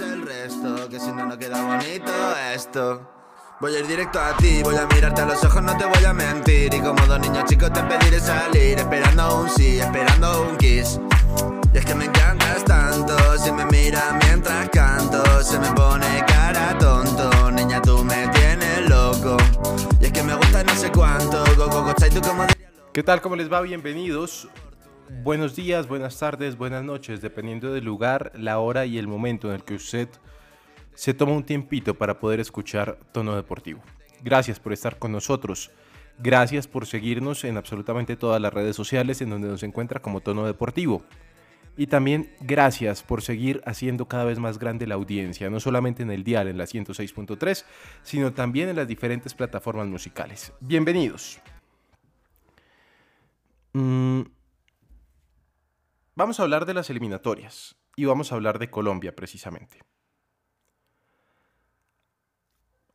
el resto, que si no, no queda bonito esto. Voy a ir directo a ti, voy a mirarte a los ojos, no te voy a mentir. Y como dos niños chicos te pediré salir, esperando un sí, esperando un kiss. Y es que me encantas tanto, si me mira mientras canto, se me pone cara tonto. Niña, tú me tienes loco. Y es que me gusta no sé cuánto, go, go, go, tú como ¿Qué tal? ¿Cómo les va? Bienvenidos. Buenos días, buenas tardes, buenas noches, dependiendo del lugar, la hora y el momento en el que usted se toma un tiempito para poder escuchar Tono Deportivo. Gracias por estar con nosotros. Gracias por seguirnos en absolutamente todas las redes sociales en donde nos encuentra como Tono Deportivo. Y también gracias por seguir haciendo cada vez más grande la audiencia, no solamente en el dial en la 106.3, sino también en las diferentes plataformas musicales. Bienvenidos. Mm, vamos a hablar de las eliminatorias y vamos a hablar de Colombia precisamente.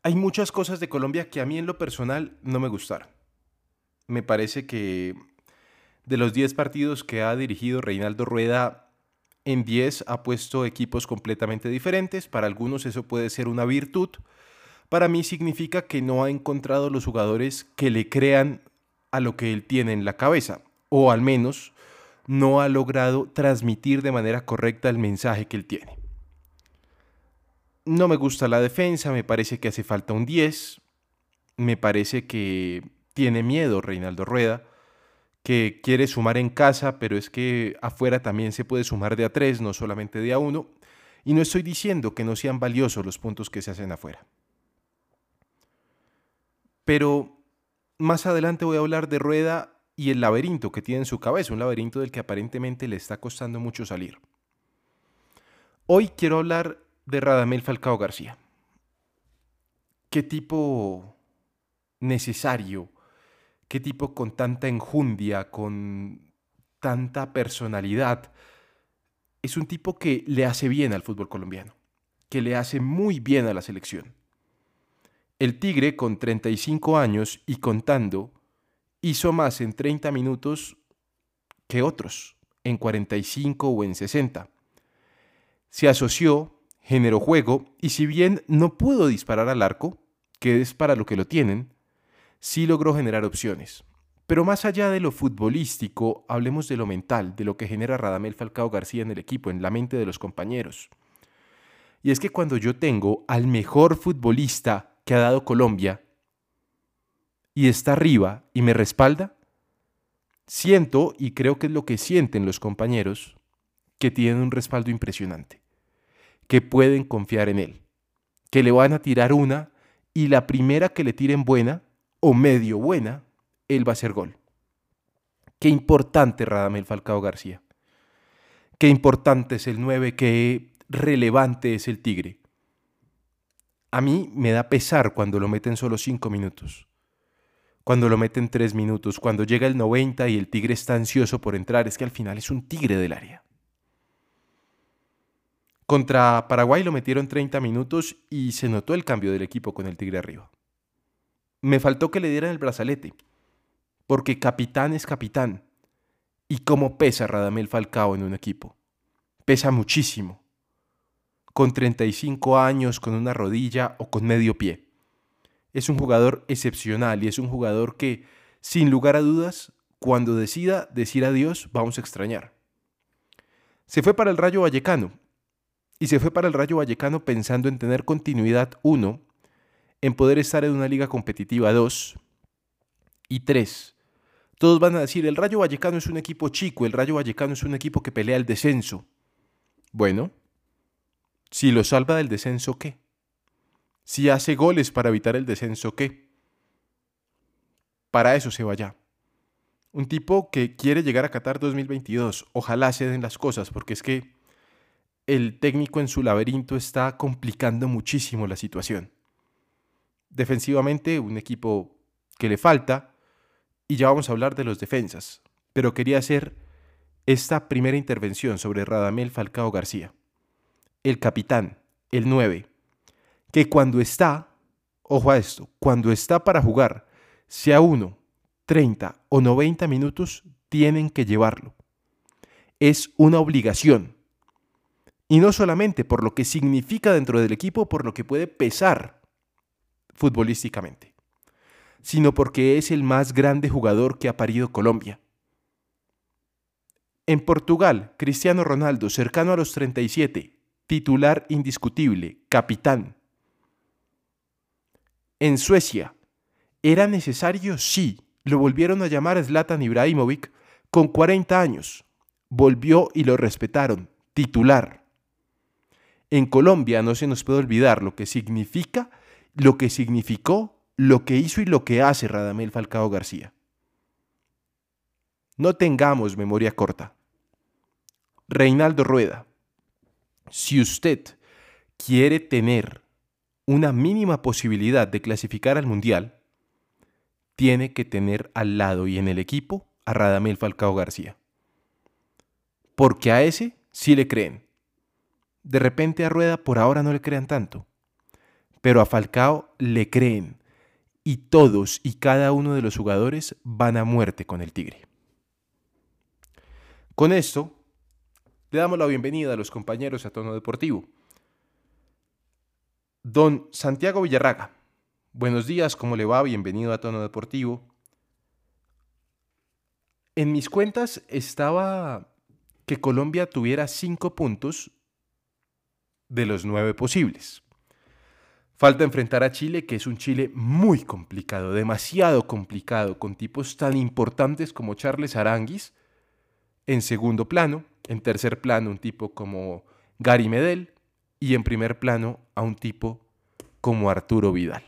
Hay muchas cosas de Colombia que a mí en lo personal no me gustaron. Me parece que de los 10 partidos que ha dirigido Reinaldo Rueda, en 10 ha puesto equipos completamente diferentes. Para algunos eso puede ser una virtud. Para mí significa que no ha encontrado los jugadores que le crean a lo que él tiene en la cabeza. O al menos no ha logrado transmitir de manera correcta el mensaje que él tiene. No me gusta la defensa, me parece que hace falta un 10. Me parece que tiene miedo Reinaldo Rueda, que quiere sumar en casa, pero es que afuera también se puede sumar de a 3, no solamente de a 1. Y no estoy diciendo que no sean valiosos los puntos que se hacen afuera. Pero más adelante voy a hablar de Rueda y el laberinto que tiene en su cabeza, un laberinto del que aparentemente le está costando mucho salir. Hoy quiero hablar de Radamel Falcao García. Qué tipo necesario, qué tipo con tanta enjundia, con tanta personalidad. Es un tipo que le hace bien al fútbol colombiano, que le hace muy bien a la selección. El Tigre, con 35 años y contando, hizo más en 30 minutos que otros, en 45 o en 60. Se asoció generó juego y si bien no pudo disparar al arco, que es para lo que lo tienen, sí logró generar opciones. Pero más allá de lo futbolístico, hablemos de lo mental, de lo que genera Radamel Falcao García en el equipo, en la mente de los compañeros. Y es que cuando yo tengo al mejor futbolista que ha dado Colombia y está arriba y me respalda, siento, y creo que es lo que sienten los compañeros, que tienen un respaldo impresionante que pueden confiar en él, que le van a tirar una y la primera que le tiren buena o medio buena, él va a hacer gol. Qué importante Radamel Falcao García. Qué importante es el 9, qué relevante es el Tigre. A mí me da pesar cuando lo meten solo 5 minutos. Cuando lo meten 3 minutos, cuando llega el 90 y el Tigre está ansioso por entrar, es que al final es un Tigre del área. Contra Paraguay lo metieron 30 minutos y se notó el cambio del equipo con el Tigre arriba. Me faltó que le dieran el brazalete, porque capitán es capitán. ¿Y cómo pesa Radamel Falcao en un equipo? Pesa muchísimo. Con 35 años, con una rodilla o con medio pie. Es un jugador excepcional y es un jugador que, sin lugar a dudas, cuando decida decir adiós, vamos a extrañar. Se fue para el Rayo Vallecano y se fue para el Rayo Vallecano pensando en tener continuidad 1, en poder estar en una liga competitiva 2 y 3. Todos van a decir, el Rayo Vallecano es un equipo chico, el Rayo Vallecano es un equipo que pelea el descenso. Bueno, si lo salva del descenso, ¿qué? Si hace goles para evitar el descenso, ¿qué? Para eso se vaya. Un tipo que quiere llegar a Qatar 2022. Ojalá se den las cosas, porque es que el técnico en su laberinto está complicando muchísimo la situación. Defensivamente, un equipo que le falta, y ya vamos a hablar de los defensas, pero quería hacer esta primera intervención sobre Radamel Falcao García, el capitán, el 9, que cuando está, ojo a esto, cuando está para jugar, sea uno, 30 o 90 minutos, tienen que llevarlo. Es una obligación. Y no solamente por lo que significa dentro del equipo, por lo que puede pesar futbolísticamente, sino porque es el más grande jugador que ha parido Colombia. En Portugal, Cristiano Ronaldo, cercano a los 37, titular indiscutible, capitán. En Suecia, ¿era necesario? Sí. Lo volvieron a llamar Zlatan Ibrahimovic con 40 años. Volvió y lo respetaron, titular. En Colombia no se nos puede olvidar lo que significa, lo que significó, lo que hizo y lo que hace Radamel Falcao García. No tengamos memoria corta. Reinaldo Rueda, si usted quiere tener una mínima posibilidad de clasificar al Mundial, tiene que tener al lado y en el equipo a Radamel Falcao García. Porque a ese sí le creen. De repente a Rueda por ahora no le crean tanto, pero a Falcao le creen y todos y cada uno de los jugadores van a muerte con el Tigre. Con esto le damos la bienvenida a los compañeros a Tono Deportivo. Don Santiago Villarraga, buenos días, ¿cómo le va? Bienvenido a Tono Deportivo. En mis cuentas estaba que Colombia tuviera cinco puntos de los nueve posibles. Falta enfrentar a Chile, que es un Chile muy complicado, demasiado complicado, con tipos tan importantes como Charles Aranguis en segundo plano, en tercer plano un tipo como Gary Medel y en primer plano a un tipo como Arturo Vidal.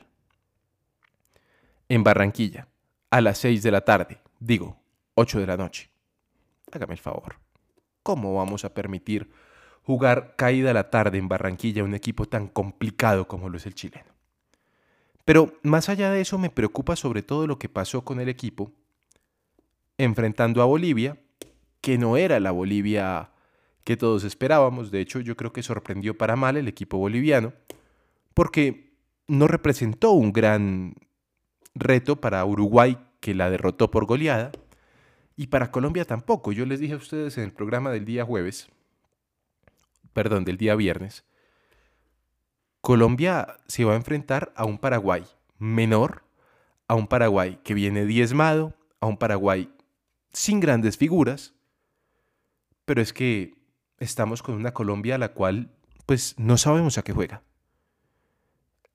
En Barranquilla, a las 6 de la tarde, digo, 8 de la noche. Hágame el favor. ¿Cómo vamos a permitir jugar caída la tarde en Barranquilla a un equipo tan complicado como lo es el chileno? Pero más allá de eso me preocupa sobre todo lo que pasó con el equipo enfrentando a Bolivia, que no era la Bolivia que todos esperábamos. De hecho, yo creo que sorprendió para mal el equipo boliviano, porque no representó un gran reto para Uruguay, que la derrotó por goleada, y para Colombia tampoco. Yo les dije a ustedes en el programa del día jueves, perdón, del día viernes, Colombia se va a enfrentar a un Paraguay menor, a un Paraguay que viene diezmado, a un Paraguay sin grandes figuras, pero es que estamos con una Colombia a la cual pues no sabemos a qué juega.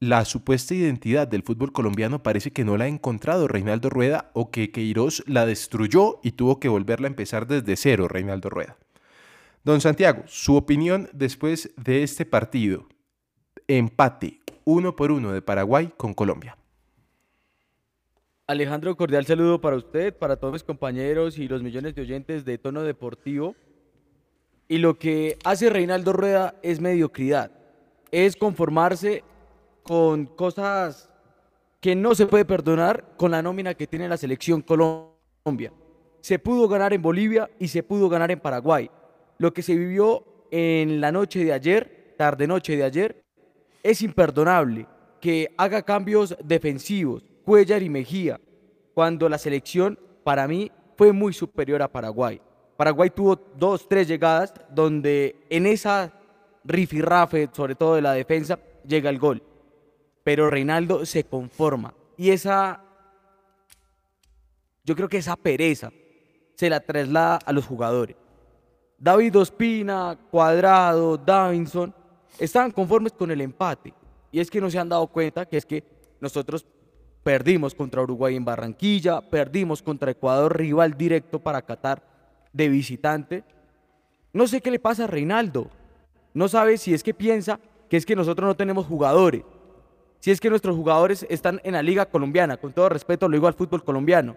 La supuesta identidad del fútbol colombiano parece que no la ha encontrado Reinaldo Rueda o que Queiroz la destruyó y tuvo que volverla a empezar desde cero Reinaldo Rueda. Don Santiago, su opinión después de este partido. Empate uno por uno de Paraguay con Colombia. Alejandro, cordial saludo para usted, para todos mis compañeros y los millones de oyentes de Tono Deportivo. Y lo que hace Reinaldo Rueda es mediocridad, es conformarse con cosas que no se puede perdonar con la nómina que tiene la selección Colombia. Se pudo ganar en Bolivia y se pudo ganar en Paraguay. Lo que se vivió en la noche de ayer, tarde noche de ayer, es imperdonable que haga cambios defensivos, Cuellar y Mejía, cuando la selección para mí fue muy superior a Paraguay. Paraguay tuvo dos, tres llegadas donde en esa rifirrafe, sobre todo de la defensa, llega el gol. Pero Reinaldo se conforma. Y esa, yo creo que esa pereza se la traslada a los jugadores. David Ospina, Cuadrado, Davinson, estaban conformes con el empate. Y es que no se han dado cuenta que es que nosotros perdimos contra Uruguay en Barranquilla, perdimos contra Ecuador, rival directo para Qatar de visitante. No sé qué le pasa a Reinaldo. No sabe si es que piensa que es que nosotros no tenemos jugadores. Si es que nuestros jugadores están en la liga colombiana. Con todo respeto lo digo al fútbol colombiano.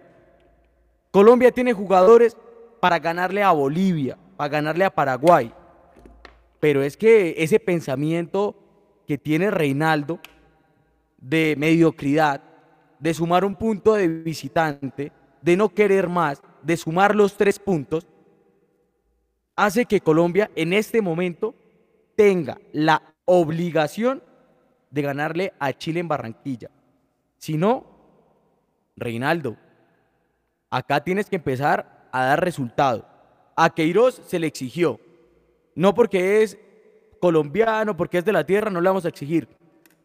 Colombia tiene jugadores para ganarle a Bolivia, para ganarle a Paraguay. Pero es que ese pensamiento que tiene Reinaldo de mediocridad, de sumar un punto de visitante, de no querer más, de sumar los tres puntos, hace que Colombia en este momento tenga la obligación de ganarle a Chile en Barranquilla. Si no, Reinaldo, acá tienes que empezar a dar resultado. A Queiroz se le exigió. No porque es colombiano, porque es de la tierra, no le vamos a exigir.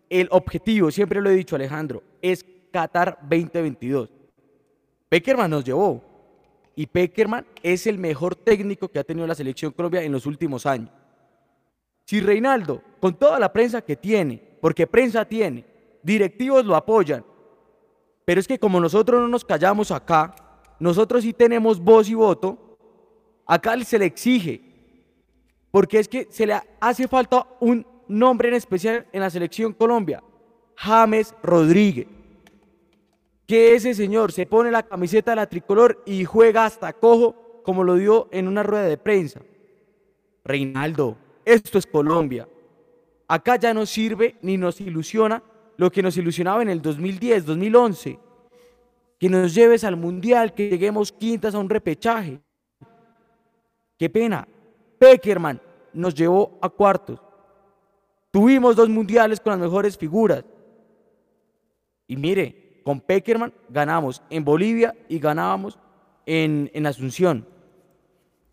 El objetivo, siempre lo he dicho Alejandro, es Qatar 2022. Peckerman nos llevó. Y Peckerman es el mejor técnico que ha tenido la selección Colombia en los últimos años. Si Reinaldo, con toda la prensa que tiene, porque prensa tiene, directivos lo apoyan, pero es que como nosotros no nos callamos acá, nosotros sí tenemos voz y voto, acá se le exige, porque es que se le hace falta un nombre en especial en la selección Colombia, James Rodríguez. Que ese señor se pone la camiseta de la tricolor y juega hasta cojo, como lo dio en una rueda de prensa. Reinaldo, esto es Colombia. Acá ya no sirve ni nos ilusiona lo que nos ilusionaba en el 2010, 2011. Que nos lleves al mundial, que lleguemos quintas a un repechaje. Qué pena. Peckerman nos llevó a cuartos. Tuvimos dos mundiales con las mejores figuras. Y mire, con Peckerman ganamos en Bolivia y ganábamos en, en Asunción.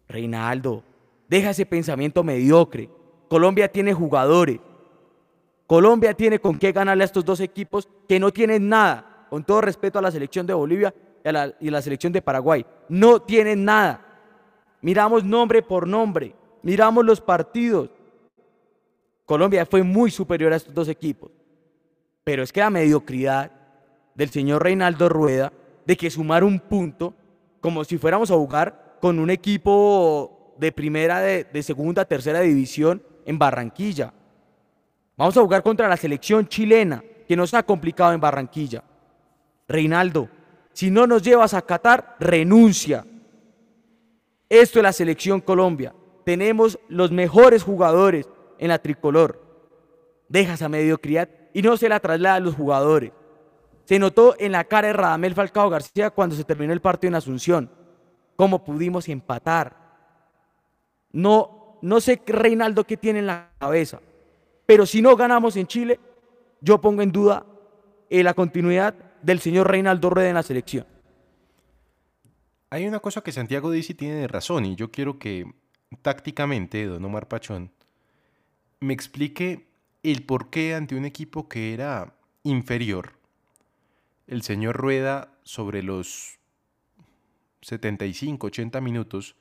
Reinaldo, deja ese pensamiento mediocre. Colombia tiene jugadores. Colombia tiene con qué ganarle a estos dos equipos que no tienen nada, con todo respeto a la selección de Bolivia y a la, y a la selección de Paraguay. No tienen nada. Miramos nombre por nombre, miramos los partidos. Colombia fue muy superior a estos dos equipos. Pero es que la mediocridad del señor Reinaldo Rueda de que sumar un punto como si fuéramos a jugar con un equipo de primera, de, de segunda, tercera división en Barranquilla. Vamos a jugar contra la selección chilena, que nos ha complicado en Barranquilla. Reinaldo, si no nos llevas a Qatar, renuncia. Esto es la selección Colombia. Tenemos los mejores jugadores en la tricolor. Deja esa mediocridad y no se la traslada a los jugadores. Se notó en la cara de Radamel Falcao García cuando se terminó el partido en Asunción. Cómo pudimos empatar. No, no sé Reinaldo qué tiene en la cabeza. Pero si no ganamos en Chile, yo pongo en duda eh, la continuidad del señor Reinaldo Rueda en la selección. Hay una cosa que Santiago dice y tiene razón, y yo quiero que tácticamente don Omar Pachón me explique el por qué ante un equipo que era inferior, el señor Rueda sobre los 75, 80 minutos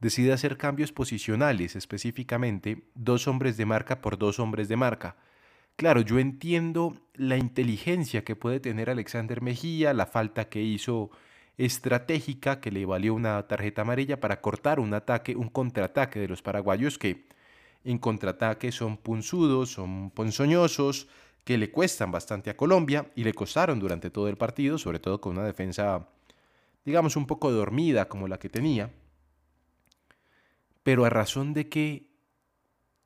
decide hacer cambios posicionales, específicamente dos hombres de marca por dos hombres de marca. Claro, yo entiendo la inteligencia que puede tener Alexander Mejía, la falta que hizo estratégica que le valió una tarjeta amarilla para cortar un ataque, un contraataque de los paraguayos que en contraataque son punzudos, son ponzoñosos, que le cuestan bastante a Colombia y le costaron durante todo el partido, sobre todo con una defensa, digamos, un poco dormida como la que tenía pero a razón de que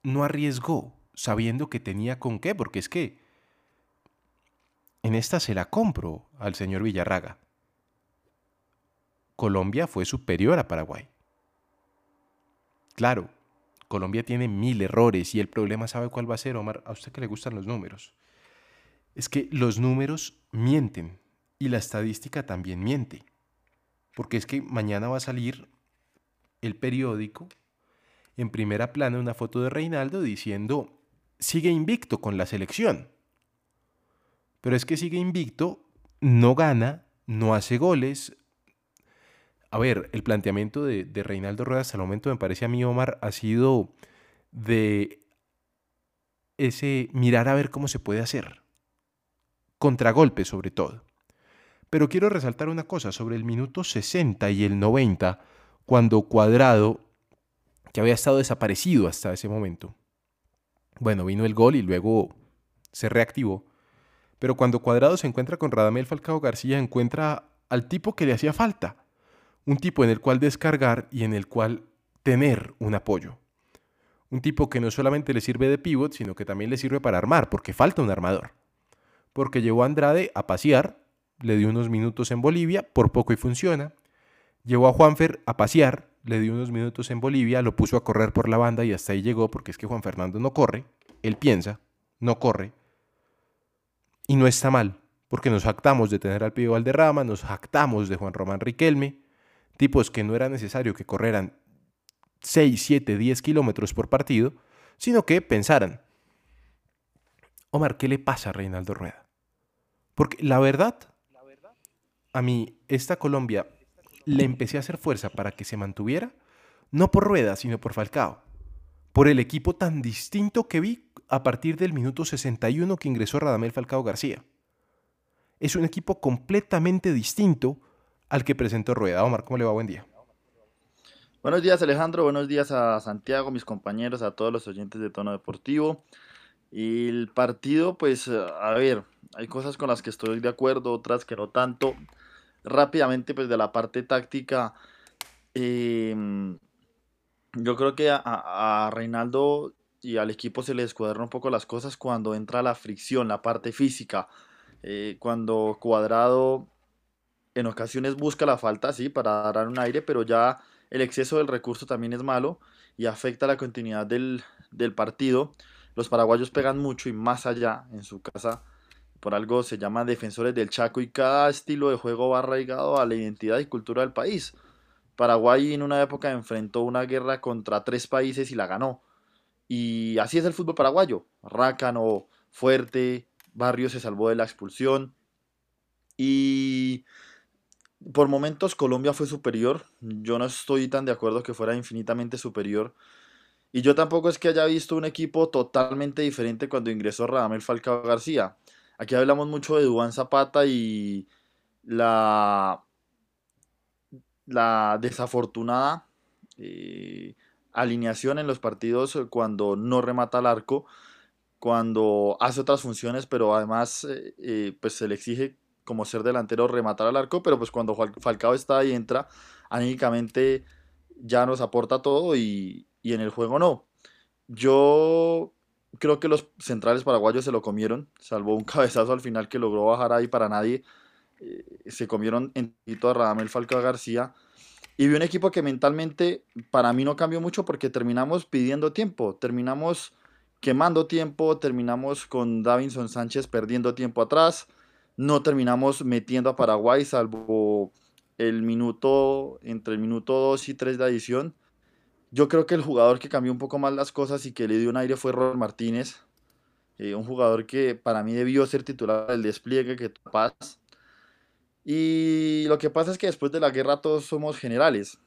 no arriesgó, sabiendo que tenía con qué, porque es que en esta se la compro al señor Villarraga. Colombia fue superior a Paraguay. Claro, Colombia tiene mil errores y el problema sabe cuál va a ser, Omar, a usted que le gustan los números. Es que los números mienten y la estadística también miente. Porque es que mañana va a salir el periódico en primera plana una foto de Reinaldo diciendo, sigue invicto con la selección. Pero es que sigue invicto, no gana, no hace goles. A ver, el planteamiento de, Reinaldo Rueda hasta el momento me parece a mí, Omar, ha sido de ese mirar a ver cómo se puede hacer. Contragolpe sobre todo. Pero quiero resaltar una cosa sobre el minuto 60 y el 90, cuando Cuadrado que había estado desaparecido hasta ese momento. Bueno, vino el gol y luego se reactivó. Pero cuando Cuadrado se encuentra con Radamel Falcao García, encuentra al tipo que le hacía falta. Un tipo en el cual descargar y en el cual tener un apoyo. Un tipo que no solamente le sirve de pivot, sino que también le sirve para armar, porque falta un armador. Porque llevó a Andrade a pasear, le dio unos minutos en Bolivia, por poco y funciona. Llevó a Juanfer a pasear, le dio unos minutos en Bolivia, lo puso a correr por la banda y hasta ahí llegó porque es que Juan Fernando no corre, él piensa, no corre. Y no está mal, porque nos jactamos de tener al Pío Valderrama, nos jactamos de Juan Román Riquelme, tipos que no era necesario que corrieran 6, 7, 10 kilómetros por partido, sino que pensaran, Omar, ¿qué le pasa a Reinaldo Rueda? Porque la verdad, a mí, esta Colombia le empecé a hacer fuerza para que se mantuviera, no por Rueda, sino por Falcao, por el equipo tan distinto que vi a partir del minuto 61 que ingresó Radamel Falcao García. Es un equipo completamente distinto al que presentó Rueda. Omar, ¿cómo le va? Buen día. Buenos días Alejandro, buenos días a Santiago, mis compañeros, a todos los oyentes de Tono Deportivo. Y el partido, pues, a ver, hay cosas con las que estoy de acuerdo, otras que no tanto. Rápidamente, pues, de la parte táctica, em, yo creo que a, a, Reinaldo y al equipo se le descuadran un poco las cosas cuando entra la fricción, la parte física. Eh, cuando Cuadrado en ocasiones busca la falta, sí, para dar un aire, pero ya el exceso del recurso también es malo y afecta la continuidad del, partido. Los paraguayos pegan mucho y más allá en su casa. Por algo se llama defensores del Chaco y cada estilo de juego va arraigado a la identidad y cultura del país. Paraguay en una época enfrentó una guerra contra tres países y la ganó. Y así es el fútbol paraguayo. Rácano, fuerte, Barrio se salvó de la expulsión. Y por momentos Colombia fue superior. Yo no estoy tan de acuerdo que fuera infinitamente superior. Y yo tampoco es que haya visto un equipo totalmente diferente cuando ingresó Radamel Falcao García. Aquí hablamos mucho de Dubán Zapata y la, la desafortunada eh, alineación en los partidos cuando no remata el arco, cuando hace otras funciones, pero además eh, eh, pues se le exige como ser delantero rematar al arco, pero pues cuando Falcao está ahí entra, anímicamente ya nos aporta todo y, en el juego no. Yo creo que los centrales paraguayos se lo comieron, salvo un cabezazo al final que logró bajar ahí para nadie. Eh, se comieron en a Radamel Falcao García. Y vi un equipo que mentalmente para mí no cambió mucho porque terminamos pidiendo tiempo, terminamos quemando tiempo, terminamos con Davinson Sánchez perdiendo tiempo atrás, no terminamos metiendo a Paraguay, salvo el minuto, entre el minuto 2 y 3 de adición. Yo creo que el jugador que cambió un poco más las cosas y que le dio un aire fue Robert Martínez. Eh, un jugador que para mí debió ser titular del despliegue que paz. Y lo que pasa es que después de la guerra todos somos generales.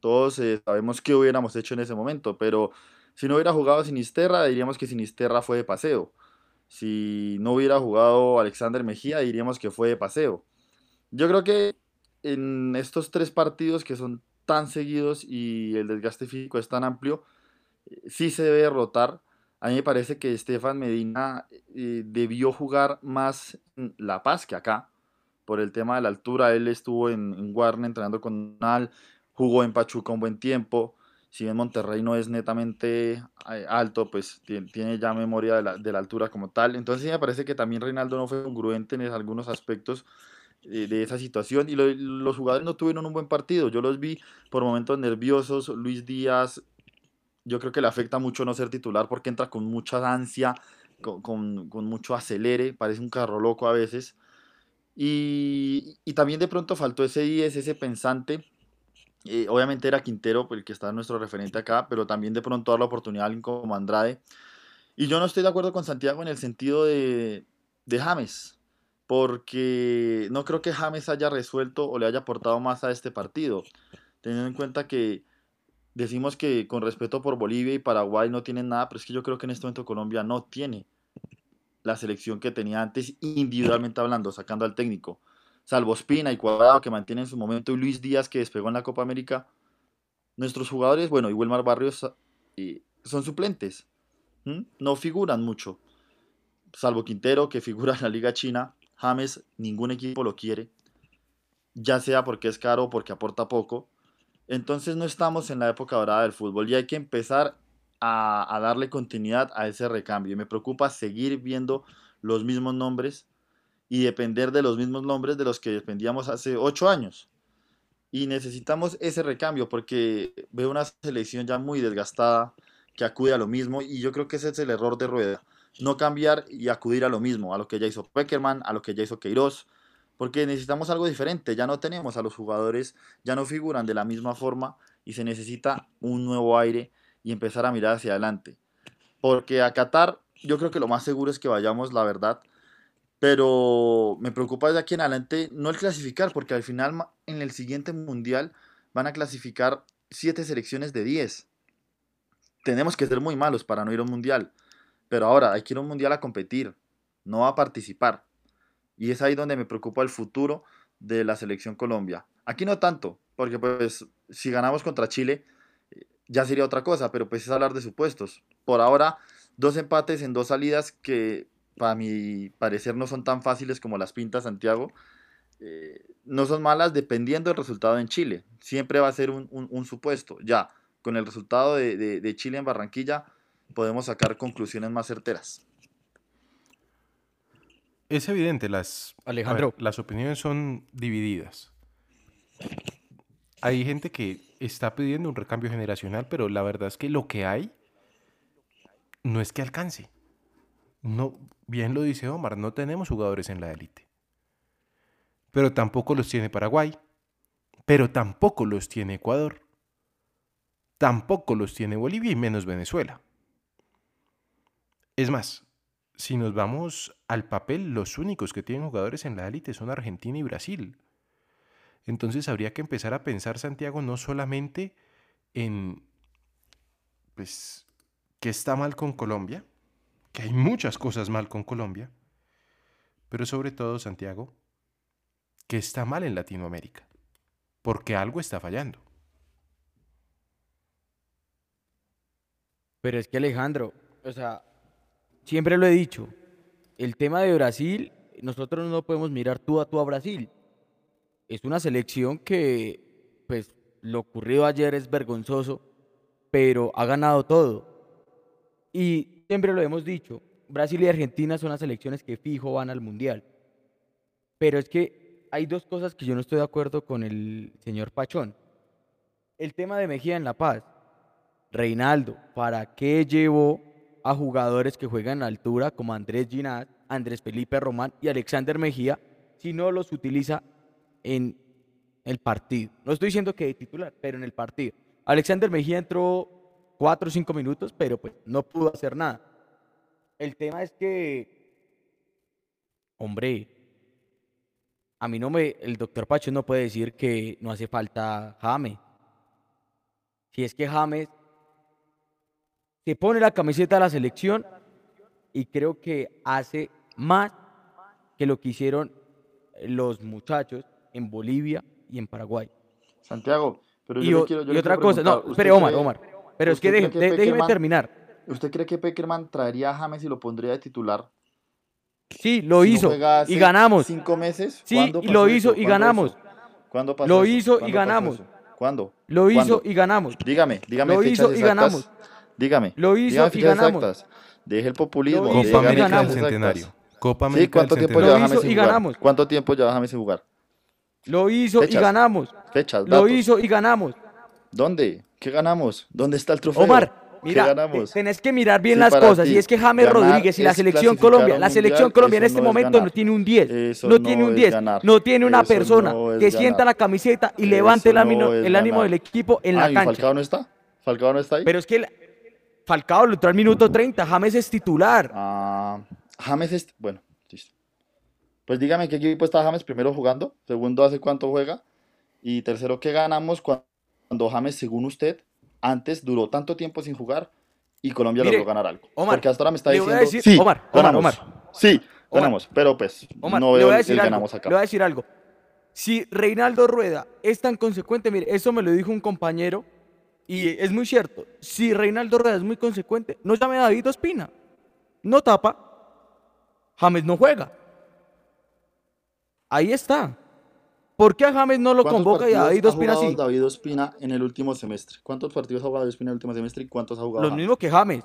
Todos eh, sabemos qué hubiéramos hecho en ese momento, pero si no hubiera jugado Sinisterra, diríamos que Sinisterra fue de paseo. Si no hubiera jugado Alexander Mejía, diríamos que fue de paseo. Yo creo que en estos tres partidos que son tan seguidos y el desgaste físico es tan amplio, eh, sí se debe rotar. A mí me parece que Estefan Medina eh, debió jugar más en La Paz que acá, por el tema de la altura. Él estuvo en, en Warner entrenando con Nal, jugó en Pachuca un buen tiempo si bien Monterrey no es netamente eh, alto, pues tiene ya memoria de la, altura como tal. Entonces me parece que también Reinaldo no fue congruente en algunos aspectos eh, de esa situación y los jugadores no tuvieron un buen partido. Yo los vi por momentos nerviosos. Luis Díaz, yo creo que le afecta mucho no ser titular porque entra con mucha ansia, con, mucho acelere, parece un carro loco a veces. Y, y también de pronto faltó ese 10, ese pensante eh, obviamente era Quintero el que está nuestro referente acá, pero también de pronto dar la oportunidad a alguien como Andrade. Y yo no estoy de acuerdo con Santiago en el sentido de, de James, porque no creo que James haya resuelto o le haya aportado más a este partido, teniendo en cuenta que decimos que con respeto por Bolivia y Paraguay no tienen nada, pero es que yo creo que en este momento Colombia no tiene la selección que tenía antes individualmente hablando, sacando al técnico salvo Espina y Cuadrado que mantienen su momento y Luis Díaz que despegó en la Copa América, nuestros jugadores, bueno, y Wilmar Barrios son suplentes, no figuran mucho, salvo Quintero que figura en la Liga China, James ningún equipo lo quiere, ya sea porque es caro o porque aporta poco, entonces no estamos en la época dorada del fútbol y hay que empezar a, a darle continuidad a ese recambio. Y me preocupa seguir viendo los mismos nombres y depender de los mismos nombres de los que dependíamos hace ocho años. Y necesitamos ese recambio porque veo una selección ya muy desgastada que acude a lo mismo y yo creo que ese es el error de Rueda. No cambiar y acudir a lo mismo, a lo que ya hizo Peckerman, a lo que ya hizo Queiroz. porque necesitamos algo diferente, ya no tenemos a los jugadores, ya no figuran de la misma forma y se necesita un nuevo aire y empezar a mirar hacia adelante. Porque a Qatar yo creo que lo más seguro es que vayamos, la verdad, pero me preocupa de aquí en adelante no el clasificar, porque al final en el siguiente mundial van a clasificar 7 selecciones de 10. Tenemos que ser muy malos para no ir a un mundial, pero ahora hay que ir a un mundial a competir, no a participar. Y es ahí donde me preocupa el futuro de la selección Colombia. Aquí no tanto, porque pues si ganamos contra Chile ya sería otra cosa, pero pues es hablar de supuestos. Por ahora, dos empates en dos salidas que para mi parecer no son tan fáciles como las pintas Santiago. Eh, no son malas dependiendo del resultado en Chile. Siempre va a ser un, supuesto. Ya, con el resultado de, de Chile en Barranquilla podemos sacar conclusiones más certeras. Es evidente, las, Alejandro. las opiniones son divididas. Hay gente que está pidiendo un recambio generacional, pero la verdad es que lo que hay no es que alcance. No, bien lo dice Omar, no tenemos jugadores en la élite. Pero tampoco los tiene Paraguay. Pero tampoco los tiene Ecuador. Tampoco los tiene Bolivia y menos Venezuela. Es más, si nos vamos al papel, los únicos que tienen jugadores en la élite son Argentina y Brasil. Entonces habría que empezar a pensar, Santiago, no solamente en, pues, qué está mal con Colombia, que hay muchas cosas mal con Colombia, pero sobre todo, Santiago, que está mal en Latinoamérica, porque algo está fallando. Pero es que Alejandro, o sea, siempre lo he dicho, el tema de Brasil, nosotros no podemos mirar tú a tú a Brasil. Es una selección que, pues, lo ocurrido ayer es vergonzoso, pero ha ganado todo. Y siempre lo hemos dicho, Brasil y Argentina son las selecciones que fijo van al Mundial. Pero es que hay dos cosas que yo no estoy de acuerdo con el señor Pachón. El tema de Mejía en La Paz. Reinaldo, ¿para qué llevó a jugadores que juegan a altura como Andrés Ginás, Andrés Felipe Román y Alexander Mejía si no los utiliza en el partido. No estoy diciendo que de titular, pero en el partido. Alexander Mejía entró cuatro o cinco minutos, pero pues no pudo hacer nada. El tema es que, hombre, a mí no me, el doctor Pacho no puede decir que no hace falta James. Si es que James se pone la camiseta de la selección y creo que hace más que lo que hicieron los muchachos en Bolivia y en Paraguay. Santiago, pero yo, y, quiero, y otra cosa, no, pero Omar, Omar, pero es que, déjeme terminar. ¿Usted cree que Peckerman traería a James y lo pondría de titular? Sí, lo hizo y ganamos. ¿Cinco meses? Sí, y lo hizo y ganamos. ¿Cuándo pasó? Lo hizo y ganamos. ¿Cuándo? Lo hizo y ganamos. Dígame, dígame. Lo hizo y ganamos. Dígame. Lo hizo y ganamos. Deje el populismo. Copa América del Centenario. Copa América sí, ¿cuánto tiempo lleva James y ganamos. ¿Cuánto tiempo lleva James sin jugar? Lo hizo y ganamos. Fechas, Lo hizo y ganamos. ¿Dónde? ¿Qué ganamos? ¿Dónde está el trofeo? Omar, mira, tenés que mirar bien las cosas. y es que James Rodríguez y la selección Colombia, la selección Colombia en este momento no tiene un 10. no tiene un 10. No tiene una persona que sienta la camiseta y levante el ánimo, el ánimo del equipo en la cancha. Falcao no está? ¿Falcao no está ahí? Pero es que Falcao lo entró al minuto 30. James es titular. Ah, James es. Bueno, listo. Pues dígame qué equipo está James primero jugando. Segundo, hace cuánto juega. Y tercero, ¿qué ganamos cuando James, según usted, antes duró tanto tiempo sin jugar y Colombia logró ganar algo? Omar, Porque hasta ahora me está diciendo. Decir, sí, Omar, Omar, Omar, Sí, ganamos. Pero pues Omar, no veo el ganamos acá. Le voy a decir algo. Si Reinaldo Rueda es tan consecuente, mire, eso me lo dijo un compañero y es muy cierto, si Reinaldo Rueda es muy consecuente, no llame a David Ospina. No tapa, James no juega. Ahí está. ¿Por qué a James no lo convoca y a David Ospina sí? David Ospina en el último semestre. ¿Cuántos partidos ha jugado David Ospina en el último semestre y cuántos ha jugado? Lo mismo que James.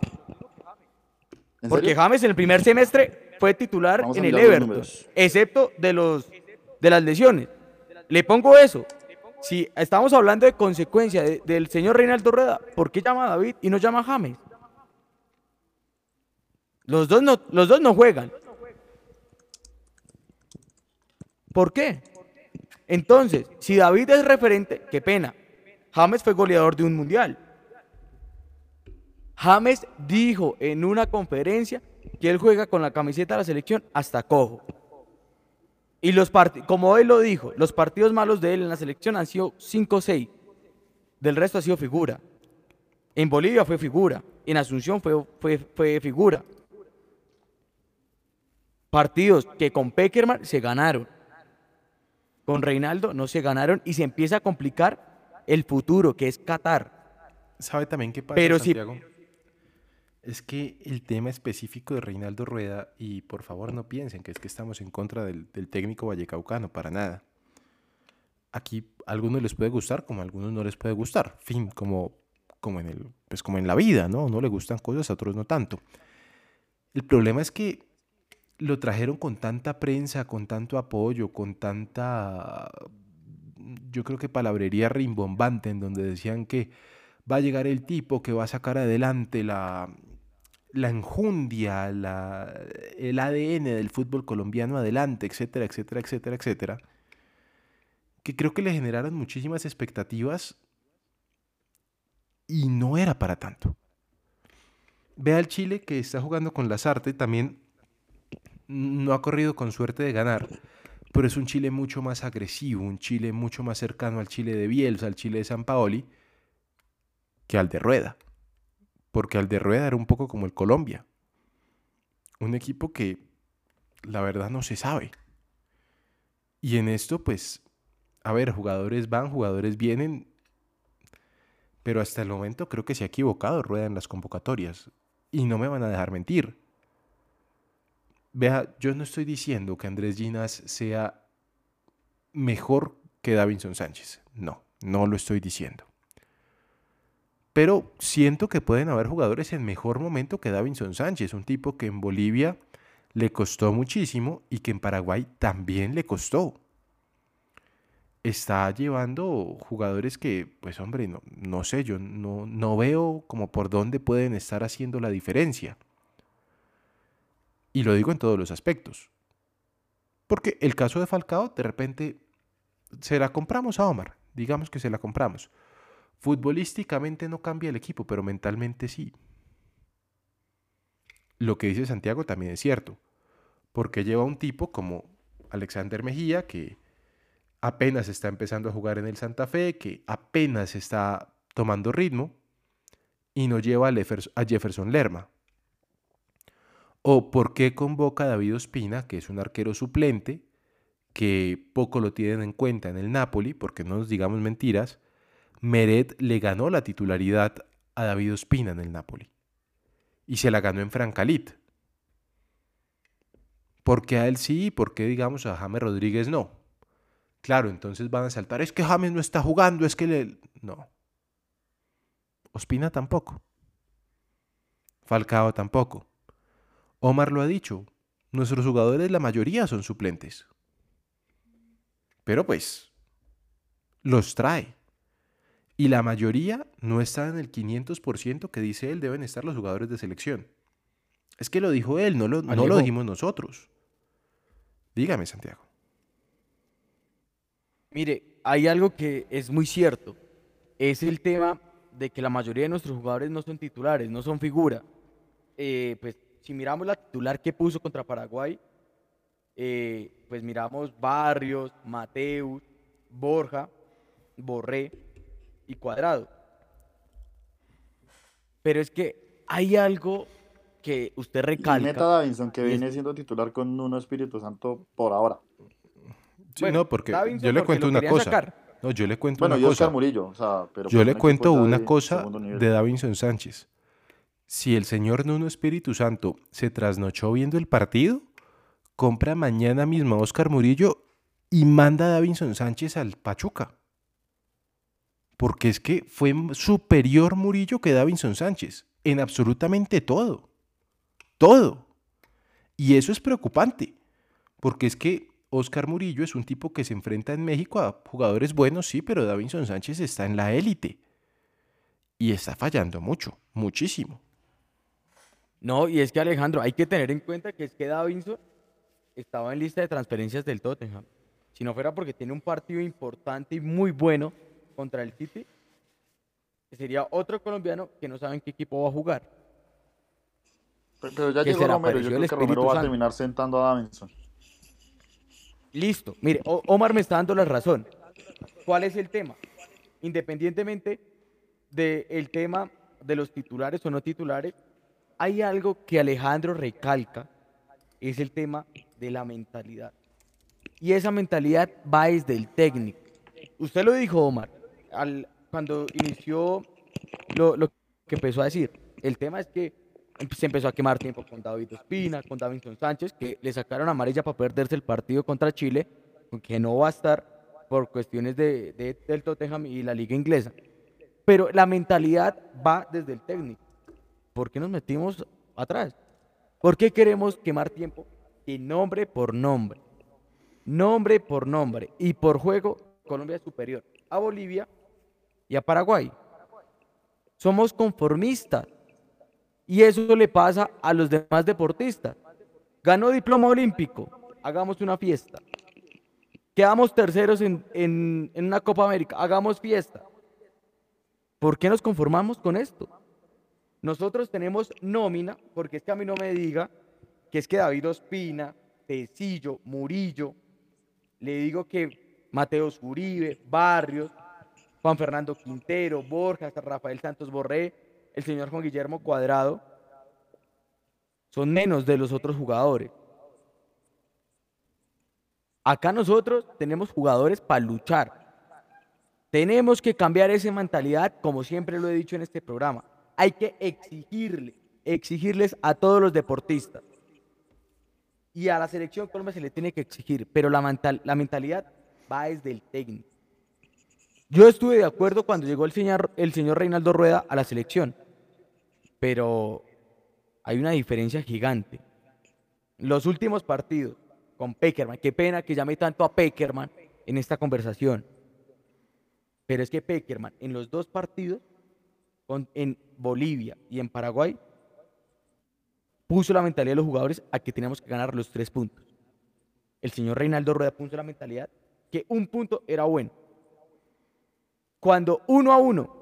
Porque James en el primer semestre fue titular en el Everton, excepto de los de las lesiones. Le pongo eso. Si estamos hablando de consecuencia del señor Reinaldo Rueda, ¿por qué llama a David y no llama a James? Los dos no, los dos no juegan. ¿Por qué? Entonces, si David es referente, qué pena. James fue goleador de un mundial. James dijo en una conferencia que él juega con la camiseta de la selección hasta cojo. Y los como él lo dijo, los partidos malos de él en la selección han sido 5 o 6. Del resto ha sido figura. En Bolivia fue figura. En Asunción fue, fue, fue figura. Partidos que con Peckerman se ganaron. Con Reinaldo no se ganaron y se empieza a complicar el futuro, que es Qatar. ¿Sabe también qué pasa, Pero si- Santiago? Es que el tema específico de Reinaldo Rueda, y por favor no piensen que es que estamos en contra del, del técnico vallecaucano, para nada. Aquí a algunos les puede gustar, como a algunos no les puede gustar. Fin, como, como, en, el, pues como en la vida, ¿no? No le gustan cosas, a otros no tanto. El problema es que lo trajeron con tanta prensa, con tanto apoyo, con tanta, yo creo que palabrería rimbombante, en donde decían que va a llegar el tipo que va a sacar adelante la, la enjundia, la, el ADN del fútbol colombiano adelante, etcétera, etcétera, etcétera, etcétera, que creo que le generaron muchísimas expectativas y no era para tanto. Ve al Chile que está jugando con Lazarte, también no ha corrido con suerte de ganar, pero es un Chile mucho más agresivo, un Chile mucho más cercano al Chile de Bielsa, al Chile de San Paoli, que al de Rueda. Porque al de Rueda era un poco como el Colombia. Un equipo que la verdad no se sabe. Y en esto, pues, a ver, jugadores van, jugadores vienen, pero hasta el momento creo que se ha equivocado Rueda en las convocatorias. Y no me van a dejar mentir. Vea, yo no estoy diciendo que Andrés Ginas sea mejor que Davinson Sánchez. No, no lo estoy diciendo. Pero siento que pueden haber jugadores en mejor momento que Davinson Sánchez, un tipo que en Bolivia le costó muchísimo y que en Paraguay también le costó. Está llevando jugadores que, pues hombre, no, no sé, yo no, no veo como por dónde pueden estar haciendo la diferencia. Y lo digo en todos los aspectos. Porque el caso de Falcao, de repente, se la compramos a Omar. Digamos que se la compramos. Futbolísticamente no cambia el equipo, pero mentalmente sí. Lo que dice Santiago también es cierto. Porque lleva un tipo como Alexander Mejía, que apenas está empezando a jugar en el Santa Fe, que apenas está tomando ritmo, y no lleva a a Jefferson Lerma. ¿O por qué convoca a David Ospina, que es un arquero suplente, que poco lo tienen en cuenta en el Napoli, porque no nos digamos mentiras, Meret le ganó la titularidad a David Ospina en el Napoli. Y se la ganó en Francalit. ¿Por qué a él sí y por qué, digamos, a James Rodríguez no? Claro, entonces van a saltar, es que James no está jugando, es que le... No. Ospina tampoco. Falcao tampoco. Omar lo ha dicho, nuestros jugadores la mayoría son suplentes. Pero pues, los trae. Y la mayoría no está en el 500% que dice él deben estar los jugadores de selección. Es que lo dijo él, no lo, no lo dijimos nosotros. Dígame, Santiago. Mire, hay algo que es muy cierto. Es el tema de que la mayoría de nuestros jugadores no son titulares, no son figura. Eh, pues si miramos la titular que puso contra Paraguay, eh, pues miramos Barrios, Mateus, Borja, Borré y Cuadrado. Pero es que hay algo que usted Y recalca. meta a Davinson, que y es- viene siendo titular con Nuno Espíritu Santo por ahora. Sí, Bueno, no, porque Davinson yo le porque cuento una cosa. sacar. No, yo le cuento Bueno, una y Oscar cosa. Murillo, o sea, pero Yo pues le cuento una de cosa de Davinson Sánchez. Si el señor Nuno Espíritu Santo se trasnochó viendo el partido, compra mañana mismo a Oscar Murillo y manda a Davinson Sánchez al Pachuca. Porque es que fue superior Murillo que Davinson Sánchez en absolutamente todo. Todo. Y eso es preocupante. Porque es que Oscar Murillo es un tipo que se enfrenta en México a jugadores buenos, sí, pero Davinson Sánchez está en la élite. Y está fallando mucho, muchísimo. No, y es que Alejandro, hay que tener en cuenta que es que Davinson estaba en lista de transferencias del Tottenham. si no fuera porque tiene un partido importante y muy bueno contra el City, sería otro colombiano que no saben qué equipo va a jugar. Pero, pero ya que llegó Romero, yo creo que Romero va a Santo. terminar sentando a Davinson. Listo. Mire, Omar me está dando la razón. ¿Cuál es el tema? Independientemente del tema de los titulares o no titulares, hay algo que Alejandro recalca, es el tema de la mentalidad. Y esa mentalidad va desde el técnico. Usted lo dijo, Omar, cuando inició lo, que empezó a decir. El tema es que se empezó a quemar tiempo con David Ospina, con Davinson Sánchez, que le sacaron amarilla para perderse el partido contra Chile, que no va a estar por cuestiones de, de- del Tottenham y la liga inglesa. Pero la mentalidad va desde el técnico. ¿Por qué nos metimos atrás? ¿Por qué queremos quemar tiempo? Y nombre por nombre. Nombre por nombre. Y por juego, Colombia es superior a Bolivia y a Paraguay. Somos conformistas. Y eso le pasa a los demás deportistas. Ganó diploma olímpico, hagamos una fiesta. Quedamos terceros en, en- en una Copa América, hagamos fiesta. ¿Por qué nos conformamos con esto? Nosotros tenemos nómina, porque es que a mí no me diga que es que David Ospina, Tecillo, Murillo, le digo que Mateos Uribe, Barrios, Juan Fernando Quintero, Borja, Rafael Santos Borré, el señor Juan Guillermo Cuadrado, son menos de los otros jugadores. Acá nosotros tenemos jugadores para luchar. Tenemos que cambiar esa mentalidad, como siempre lo he dicho en este programa. Hay que exigirle, exigirles a todos los deportistas. Y a la selección Colombia se le tiene que exigir, pero la, mental- la mentalidad va desde el técnico. Yo estuve de acuerdo cuando llegó el señor, Reinaldo Rueda a la selección, pero hay una diferencia gigante. Los últimos partidos con Peckerman, qué pena que llame tanto a Peckerman en esta conversación, pero es que Peckerman en los dos partidos, en Bolivia y en Paraguay, puso la mentalidad de los jugadores a que teníamos que ganar los tres puntos. El señor Reinaldo Rueda puso la mentalidad que un punto era bueno. Cuando uno a uno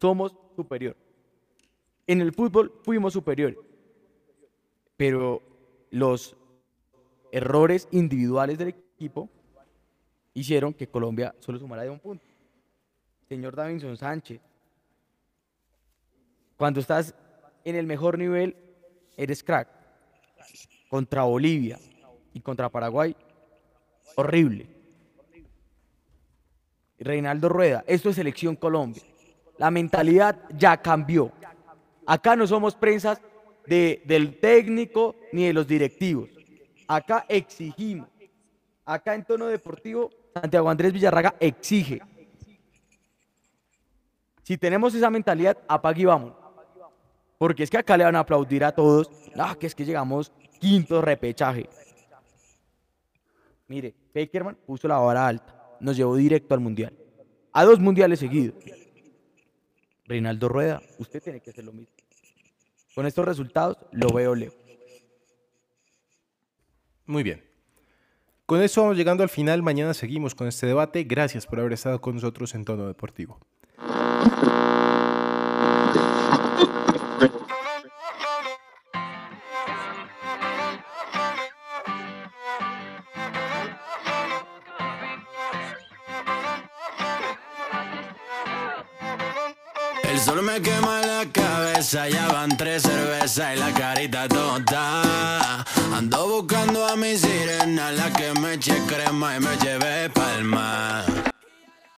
somos superior. En el fútbol fuimos superiores. Pero los errores individuales del equipo hicieron que Colombia solo sumara de un punto. Señor Davinson Sánchez, cuando estás en el mejor nivel, eres crack. Contra Bolivia y contra Paraguay, horrible. Reinaldo Rueda, esto es Selección Colombia. La mentalidad ya cambió. Acá no somos prensas de- del técnico ni de los directivos. Acá exigimos. Acá en tono deportivo, Santiago Andrés Villarraga exige. Si tenemos esa mentalidad, apague y vamos. Porque es que acá le van a aplaudir a todos. Ah, que es que llegamos quinto repechaje. Mire, Peckerman puso la vara alta. Nos llevó directo al mundial. A dos mundiales seguidos. Reinaldo Rueda, usted tiene que hacer lo mismo. Con estos resultados lo veo lejos. Muy bien. Con eso vamos llegando al final. Mañana seguimos con este debate. Gracias por haber estado con nosotros en Tono Deportivo. Me quema la cabeza, ya van tres cervezas y la carita tonta. Ando buscando a mi sirena, la que me eche crema y me lleve palma.